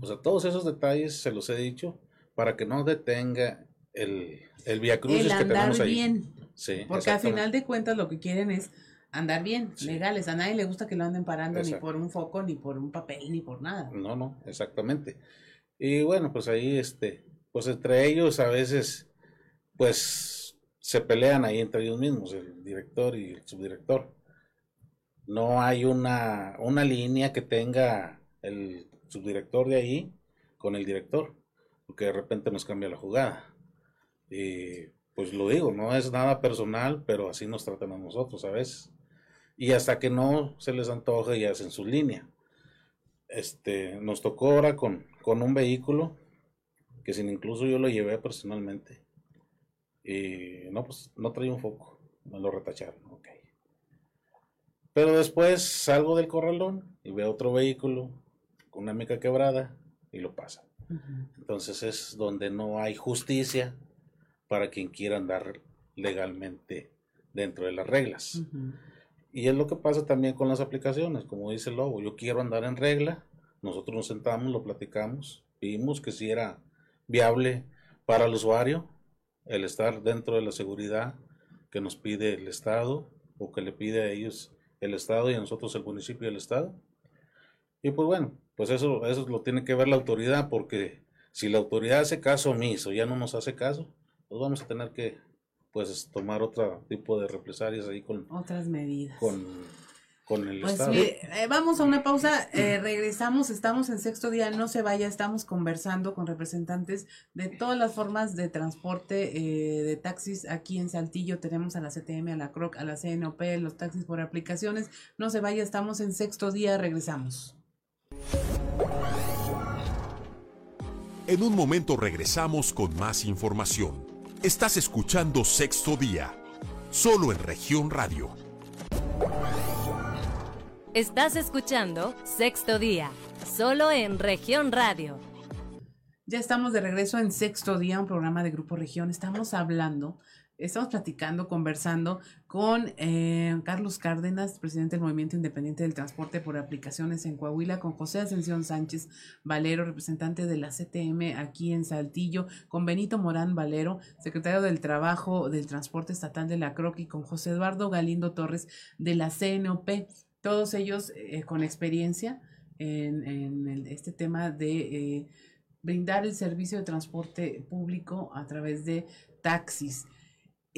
O sea, todos esos detalles se los he dicho para que no detenga el, el via crucis que tenemos ahí. bien. Sí, Porque al final de cuentas lo que quieren es andar bien, legales. A nadie le gusta que lo anden parando ni por un foco, ni por un papel, ni por nada. No, no, exactamente. Y bueno, pues ahí, este, pues entre ellos a veces, pues se pelean ahí entre ellos mismos, el director y el subdirector. No hay una, una línea que tenga el subdirector de ahí con el director, porque de repente nos cambia la jugada. Y pues lo digo, no es nada personal, pero así nos tratan a nosotros a veces y hasta que no se les antoja y hacen su línea. Este, nos tocó ahora con, con un vehículo que sin incluso yo lo llevé personalmente y no, pues no traía un foco, me lo retacharon, ok. Pero después salgo del corralón y veo otro vehículo con una mica quebrada y lo pasa. Entonces es donde no hay justicia para quien quiera andar legalmente dentro de las reglas. Y es lo que pasa también con las aplicaciones, como dice Lobo, yo quiero andar en regla, nosotros nos sentamos, lo platicamos, vimos que si era viable para el usuario el estar dentro de la seguridad que nos pide el Estado o que le pide a ellos el Estado y a nosotros el municipio y el Estado. Y pues bueno, pues eso, eso lo tiene que ver la autoridad porque si la autoridad hace caso omiso, ya no nos hace caso, pues vamos a tener que pues tomar otro tipo de represalias ahí con otras medidas con, con el pues Estado. Eh, vamos a una pausa, eh, regresamos, estamos en sexto día, no se vaya, estamos conversando con representantes de todas las formas de transporte eh, de taxis aquí en Saltillo, tenemos a la CTM, a la CROC, a la CNOP, los taxis por aplicaciones, no se vaya, estamos en sexto día, regresamos. En un momento regresamos con más información. Estás escuchando Sexto Día, solo en región radio. Estás escuchando Sexto Día, solo en región radio. Ya estamos de regreso en Sexto Día, un programa de Grupo Región. Estamos hablando estamos platicando, conversando con eh, Carlos Cárdenas, presidente del Movimiento Independiente del Transporte por Aplicaciones en Coahuila, con José Ascensión Sánchez Valero, representante de la CTM aquí en Saltillo, con Benito Morán Valero, secretario del Trabajo del Transporte Estatal de la CROC y con José Eduardo Galindo Torres de la CNOP, todos ellos eh, con experiencia en, este tema de... Eh, brindar el servicio de transporte público a través de taxis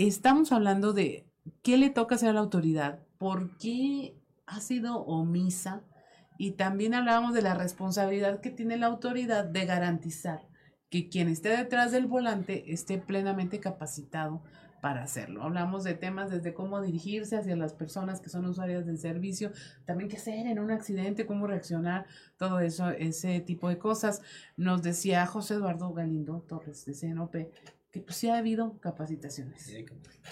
estamos hablando de qué le toca hacer a la autoridad, por qué ha sido omisa y también hablábamos de la responsabilidad que tiene la autoridad de garantizar que quien esté detrás del volante esté plenamente capacitado para hacerlo. Hablamos de temas desde cómo dirigirse hacia las personas que son usuarias del servicio, también qué hacer en un accidente, cómo reaccionar, todo eso, ese tipo de cosas. Nos decía José Eduardo Galindo Torres de CNOP que pues sí ha habido capacitaciones.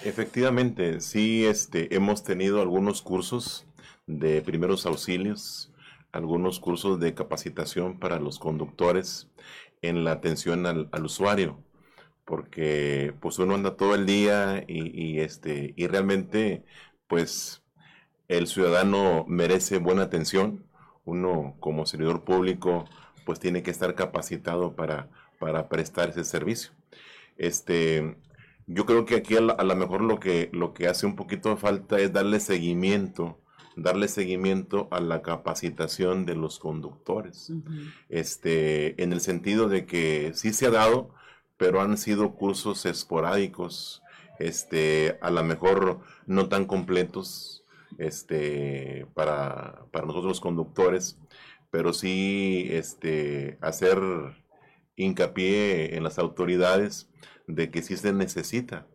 Efectivamente, sí este, hemos tenido algunos cursos de primeros auxilios, algunos cursos de capacitación para los conductores en la atención al, usuario, porque pues uno anda todo el día y, este, y realmente pues el ciudadano merece buena atención, uno como servidor público pues tiene que estar capacitado para, para prestar ese servicio. Este, yo creo que aquí a lo mejor lo que, lo que hace un poquito de falta es darle seguimiento, darle seguimiento a la capacitación de los conductores. Este, en el sentido de que sí se ha dado, pero han sido cursos esporádicos, este, a lo mejor no tan completos, este, para, para nosotros los conductores, pero sí, este, hacer hincapié en las autoridades de que sí se necesita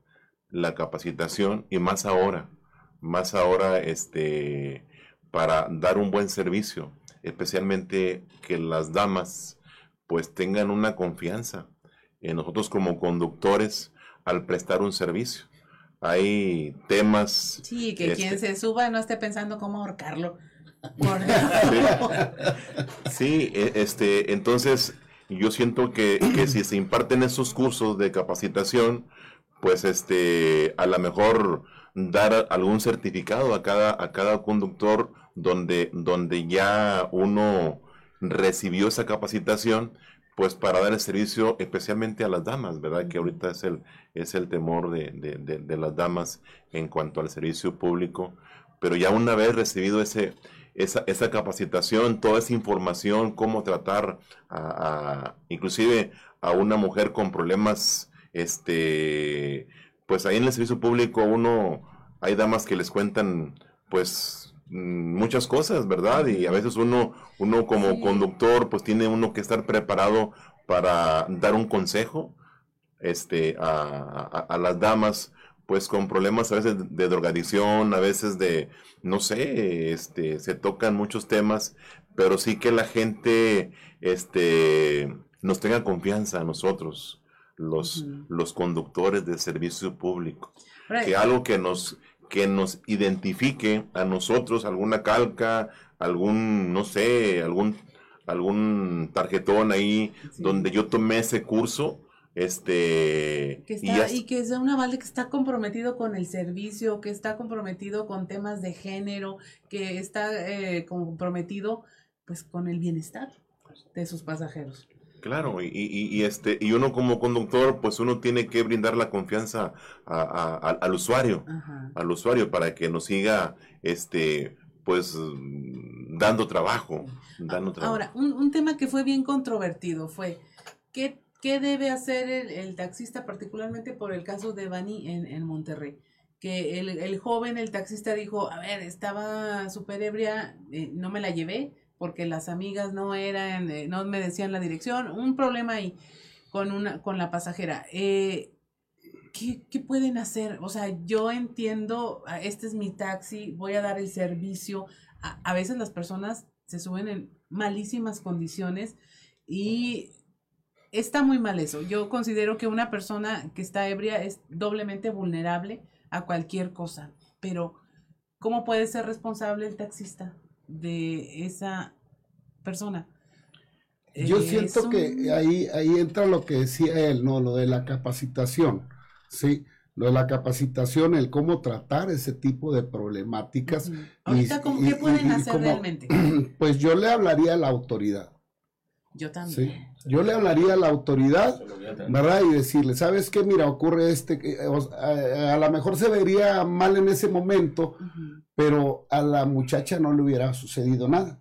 la capacitación y más ahora, más ahora este para dar un buen servicio, especialmente que las damas pues tengan una confianza en nosotros como conductores al prestar un servicio. Hay temas... Sí, que quien este, se suba no esté pensando cómo ahorcarlo. Sí, e- este, entonces yo siento que, que si se imparten esos cursos de capacitación, pues este, a lo mejor dar algún certificado a cada, a cada conductor donde, donde ya uno recibió esa capacitación, pues para dar el servicio especialmente a las damas, ¿verdad? Que ahorita es el, es el temor de, de- de- de las damas en cuanto al servicio público. Pero ya una vez recibido ese, esa, esa capacitación, toda esa información, cómo tratar a, a- inclusive a una mujer con problemas, este, pues ahí en el servicio público uno, hay damas que les cuentan, pues mm, muchas cosas, ¿verdad? Y a veces uno, uno como Sí. conductor, pues tiene uno que estar preparado para dar un consejo, este, a, a- a las damas, pues con problemas a veces de drogadicción, a veces de, no sé, este, se tocan muchos temas, pero sí que la gente, este, nos tenga confianza a nosotros, los, los conductores de servicio público, que algo que nos, que nos identifique a nosotros, alguna calca, algún, no sé, algún, algún tarjetón ahí Sí. donde yo tomé ese curso, este, que y que sea un aval que está comprometido con el servicio, que está comprometido con temas de género, que está eh, comprometido pues con el bienestar de sus pasajeros. Claro, y, y- y, este, y uno como conductor, pues uno tiene que brindar la confianza a- a- al- al usuario, Ajá. al usuario, para que nos siga, este, pues, dando trabajo, dando trabajo. Ahora, un, un tema que fue bien controvertido fue ¿qué, qué debe hacer el, taxista, particularmente por el caso de Bani en, Monterrey? Que el, joven, el taxista dijo, a ver, estaba súper ebria, eh, no me la llevé porque las amigas no eran, eh, no me decían la dirección, un problema ahí con, una, con la pasajera. Eh, ¿qué, ¿Qué pueden hacer? O sea, yo entiendo, ah, este es mi taxi, voy a dar el servicio. A veces las personas se suben en malísimas condiciones y está muy mal eso. Yo considero que una persona que está ebria es doblemente vulnerable a cualquier cosa, pero ¿cómo puede ser responsable el taxista de esa persona? Yo Eh, siento que ahí, ahí entra lo que decía él, ¿no? Lo de la capacitación, ¿sí? Lo de la capacitación, el cómo tratar ese tipo de problemáticas. Y- Ahorita, ¿cómo- y- ¿qué pueden y hacer como- realmente? Pues yo le hablaría a la autoridad, Yo también. ¿sí? Yo le hablaría a la autoridad, a. ¿verdad? Y decirle, ¿sabes qué? Mira, ocurre este, que, eh, o- a, a lo mejor se vería mal en ese momento, pero a la muchacha no le hubiera sucedido nada,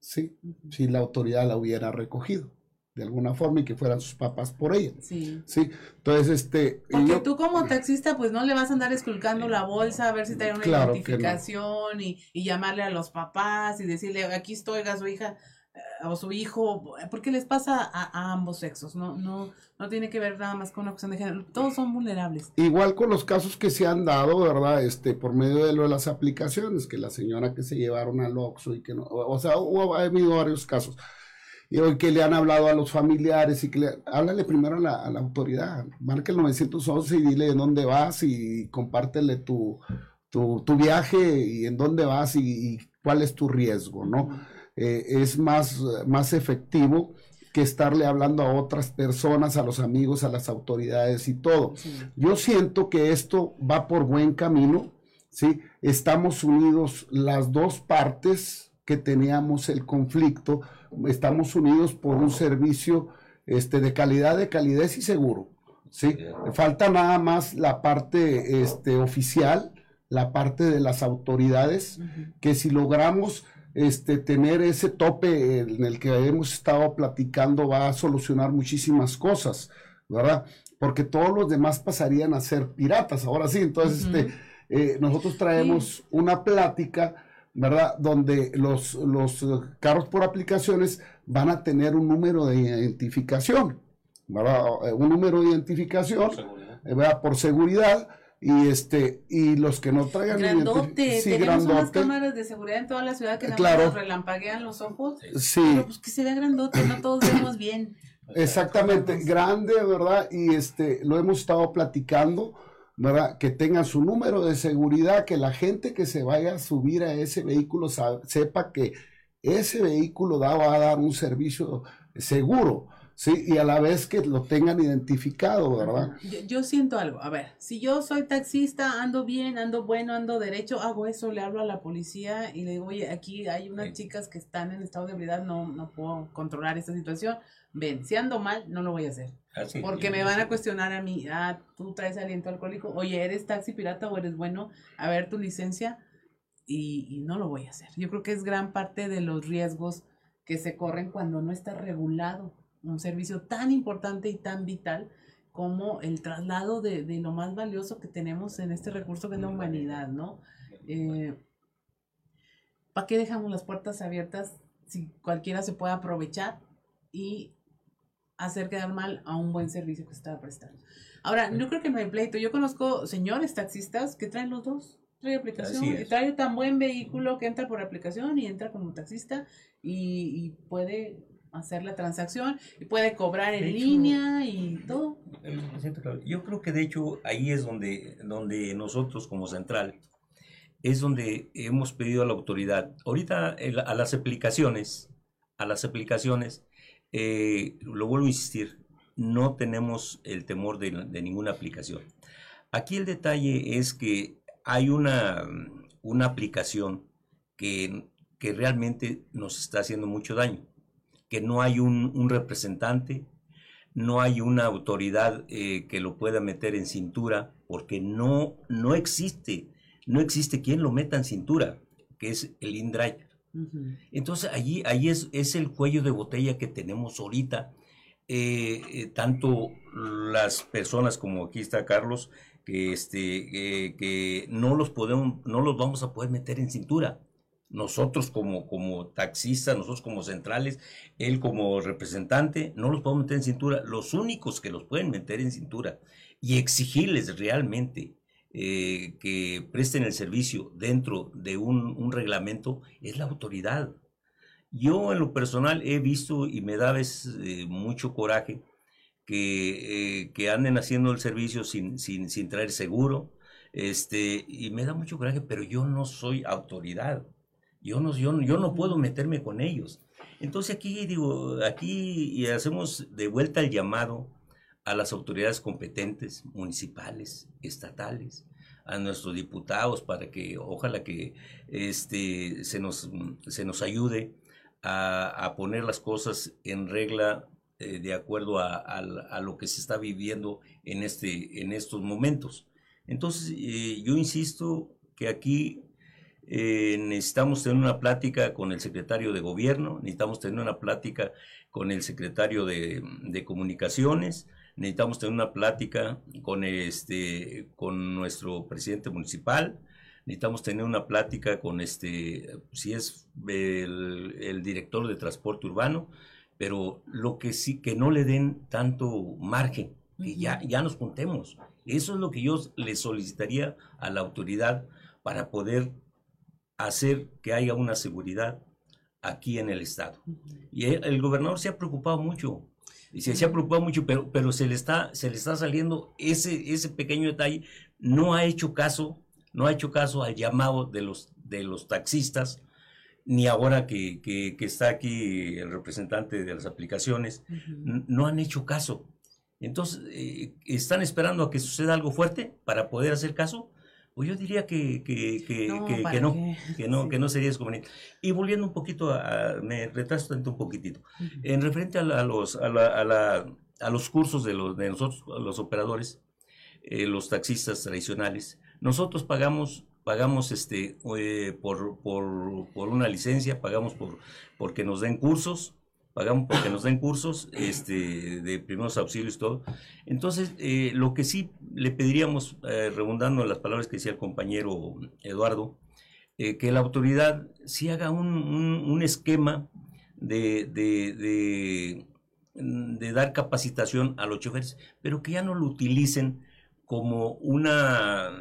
¿sí? Si la autoridad la hubiera recogido de alguna forma y que fueran sus papás por ella. Sí. Sí, entonces este. Porque yo- tú como taxista, pues no le vas a andar esculcando la bolsa a ver si trae una Claro que no. identificación y, y llamarle a los papás y decirle, aquí estoy, oiga, su hija eh, o su hijo, porque les pasa a, a ambos sexos, no, no, no tiene que ver nada más con una cuestión de género, todos son vulnerables. Igual con los casos que se han dado, ¿verdad? Este, por medio de lo de las aplicaciones, que la señora que se llevaron al Oxxo y que no, o, o sea, hubo, ha habido varios casos. Y hoy que le han hablado a los familiares y que le, háblale primero a la, a la autoridad, marca el 911 y dile de dónde vas y compártele tu, tu, tu viaje y en dónde vas y, y cuál es tu riesgo, ¿no? Eh, es más, más efectivo que estarle hablando a otras personas, a los amigos, a las autoridades y todo. Sí. Yo siento que esto va por buen camino, ¿sí? Estamos unidos las dos partes que teníamos el conflicto, estamos unidos por un servicio este, de calidad, de calidez y seguro, ¿sí? Falta nada más la parte este, oficial, la parte de las autoridades, que si logramos este, tener ese tope en el que hemos estado platicando va a solucionar muchísimas cosas, ¿verdad? Porque todos los demás pasarían a ser piratas, ahora sí, entonces este, eh, nosotros traemos una plática, ¿verdad? Donde los, los carros por aplicaciones van a tener un número de identificación, ¿verdad? Eh, Un número de identificación Por seguridad. eh, ¿verdad? por seguridad, y este y los que no traigan grandote sí, tenemos unas cámaras de seguridad en toda la ciudad que nada claro. nos relampaguean los ojos. Sí. Pero pues que se vea grandote no todos vemos bien. Exactamente grande verdad y este lo hemos estado platicando verdad que tengan su número de seguridad que la gente que se vaya a subir a ese vehículo sepa que ese vehículo da, va a dar un servicio seguro Sí, y a la vez que lo tengan identificado, ¿verdad? Yo, siento algo, a ver, si yo soy taxista, ando bien, ando bueno, ando derecho, hago eso, le hablo a la policía y le digo, oye, aquí hay unas chicas que están en estado de ebriedad, no, no puedo controlar esta situación, ven, si ando mal, no lo voy a hacer. Ah, porque me van a cuestionar a mí, ah, tú traes aliento alcohólico, oye, ¿eres taxi pirata o eres bueno? A ver tu licencia y, y no lo voy a hacer. Yo creo que es gran parte de los riesgos que se corren cuando no está regulado un servicio tan importante y tan vital como el traslado de, lo más valioso que tenemos en este recurso que es la humanidad, ¿no? Eh, ¿Para qué dejamos las puertas abiertas si cualquiera se puede aprovechar y hacer quedar mal a un buen servicio que está prestando? Ahora, no creo que no hay pleito. Yo conozco señores taxistas que traen los dos. Trae aplicación y trae tan buen vehículo que entra por aplicación y entra como taxista y puede hacer la transacción y puede cobrar en línea y todo. Yo creo que de hecho ahí es donde, donde nosotros como central es donde hemos pedido a la autoridad, ahorita a las aplicaciones, a las aplicaciones, eh, lo vuelvo a insistir, no tenemos el temor de, ninguna aplicación. Aquí el detalle es que hay una, una aplicación que, que realmente nos está haciendo mucho daño que no hay un, representante, no hay una autoridad eh, que lo pueda meter en cintura, porque no, no existe, no existe quien lo meta en cintura, que es el InDrive. Entonces allí, allí es, es, el cuello de botella que tenemos ahorita, eh, eh, tanto las personas como aquí está Carlos, que, este, que no los podemos, no los vamos a poder meter en cintura nosotros como, como taxistas, nosotros como centrales, él como representante, no los podemos meter en cintura. Los únicos que los pueden meter en cintura y exigirles realmente eh, que presten el servicio dentro de un, reglamento es la autoridad. Yo en lo personal he visto y me da eh, mucho coraje que, eh, que, anden haciendo el servicio sin, sin, sin traer seguro, este, y me da mucho coraje, pero yo no soy autoridad. Yo no, yo, yo no puedo meterme con ellos. Entonces aquí digo, aquí hacemos de vuelta el llamado a las autoridades competentes, municipales, estatales, a nuestros diputados para que ojalá que este, se, nos, se nos ayude a, poner las cosas en regla eh, de acuerdo a, lo que se está viviendo en, este, en estos momentos. Entonces, eh, yo insisto que aquí eh, necesitamos tener una plática con el secretario de gobierno, necesitamos tener una plática con el secretario de, comunicaciones, necesitamos tener una plática con, este, con nuestro presidente municipal, necesitamos tener una plática con este, si es el, director de transporte urbano, pero lo que sí, que no le den tanto margen, que ya, ya nos juntemos. Eso es lo que yo le solicitaría a la autoridad para poder hacer que haya una seguridad aquí en el Estado. Y el, gobernador se ha preocupado mucho, y se, ha preocupado mucho, pero, pero se, le está, se le está saliendo ese, ese pequeño detalle, no ha hecho caso, no ha hecho caso al llamado de los, de los taxistas, ni ahora que, que, está aquí el representante de las aplicaciones, no han hecho caso. Entonces, eh, ¿están esperando a que suceda algo fuerte para poder hacer caso? Pues yo diría que, que, que, no, que, no, que, no, que no sería conveniente. Y volviendo un poquito, a, me retraso un poquitito, en referente a, los, a, la, a, los cursos de, los, de nosotros, los operadores, eh, los taxistas tradicionales, nosotros pagamos pagamos este eh, por, por, por, una licencia, pagamos por porque nos den cursos, pagamos porque nos den cursos este, de primeros auxilios y todo. Entonces, eh, lo que sí le pediríamos, eh, redundando en las palabras que decía el compañero Eduardo, eh, que la autoridad sí haga un, esquema de, de, dar capacitación a los choferes, pero que ya no lo utilicen como una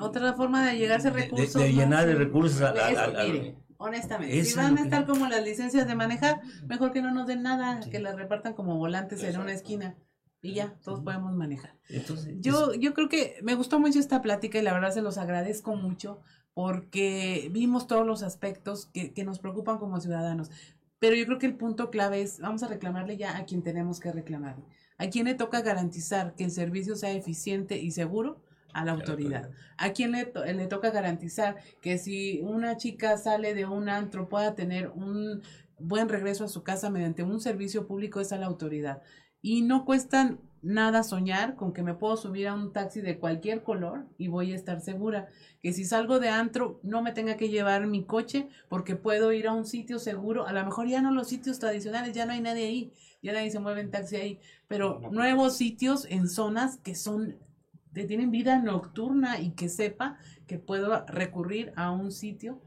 otra forma de llegarse recursos. De, llenar de recursos al, honestamente, si van a estar como las licencias de manejar, mejor que no nos den nada, que las repartan como volantes en una esquina y ya, todos podemos manejar. Entonces, yo, yo creo que me gustó mucho esta plática y la verdad se los agradezco mucho porque vimos todos los aspectos que, que nos preocupan como ciudadanos. Pero yo creo que el punto clave es, vamos a reclamarle ya a quien tenemos que reclamarle. A quien le toca garantizar que el servicio sea eficiente y seguro a la autoridad. ¿A quién le, le toca garantizar que si una chica sale de un antro pueda tener un buen regreso a su casa mediante un servicio público? Es a la autoridad. Y no cuesta nada soñar con que me puedo subir a un taxi de cualquier color y voy a estar segura que si salgo de antro no me tenga que llevar mi coche porque puedo ir a un sitio seguro, a lo mejor ya no los sitios tradicionales, ya no hay nadie ahí, ya nadie se mueve en taxi ahí, pero nuevos sitios en zonas que son tienen vida nocturna y que sepa que puedo recurrir a un sitio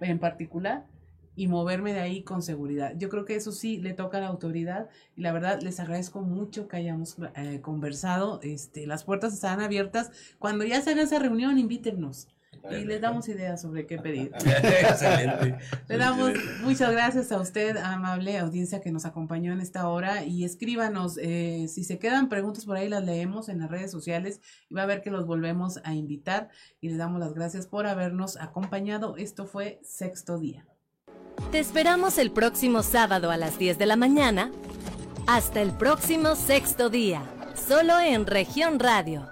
en particular y moverme de ahí con seguridad. Yo creo que eso sí le toca a la autoridad y la verdad les agradezco mucho que hayamos eh, conversado. Este, las puertas están abiertas. Cuando ya se haga esa reunión, invítenos y les damos ideas sobre qué pedir. Excelente. Le damos muchas gracias a usted, amable audiencia que nos acompañó en esta hora y escríbanos, eh, si se quedan preguntas por ahí las leemos en las redes sociales y va a ver que los volvemos a invitar y les damos las gracias por habernos acompañado. Esto fue Sexto Día. Te esperamos el próximo sábado a las 10 de la mañana. Hasta el próximo Sexto Día, solo en región radio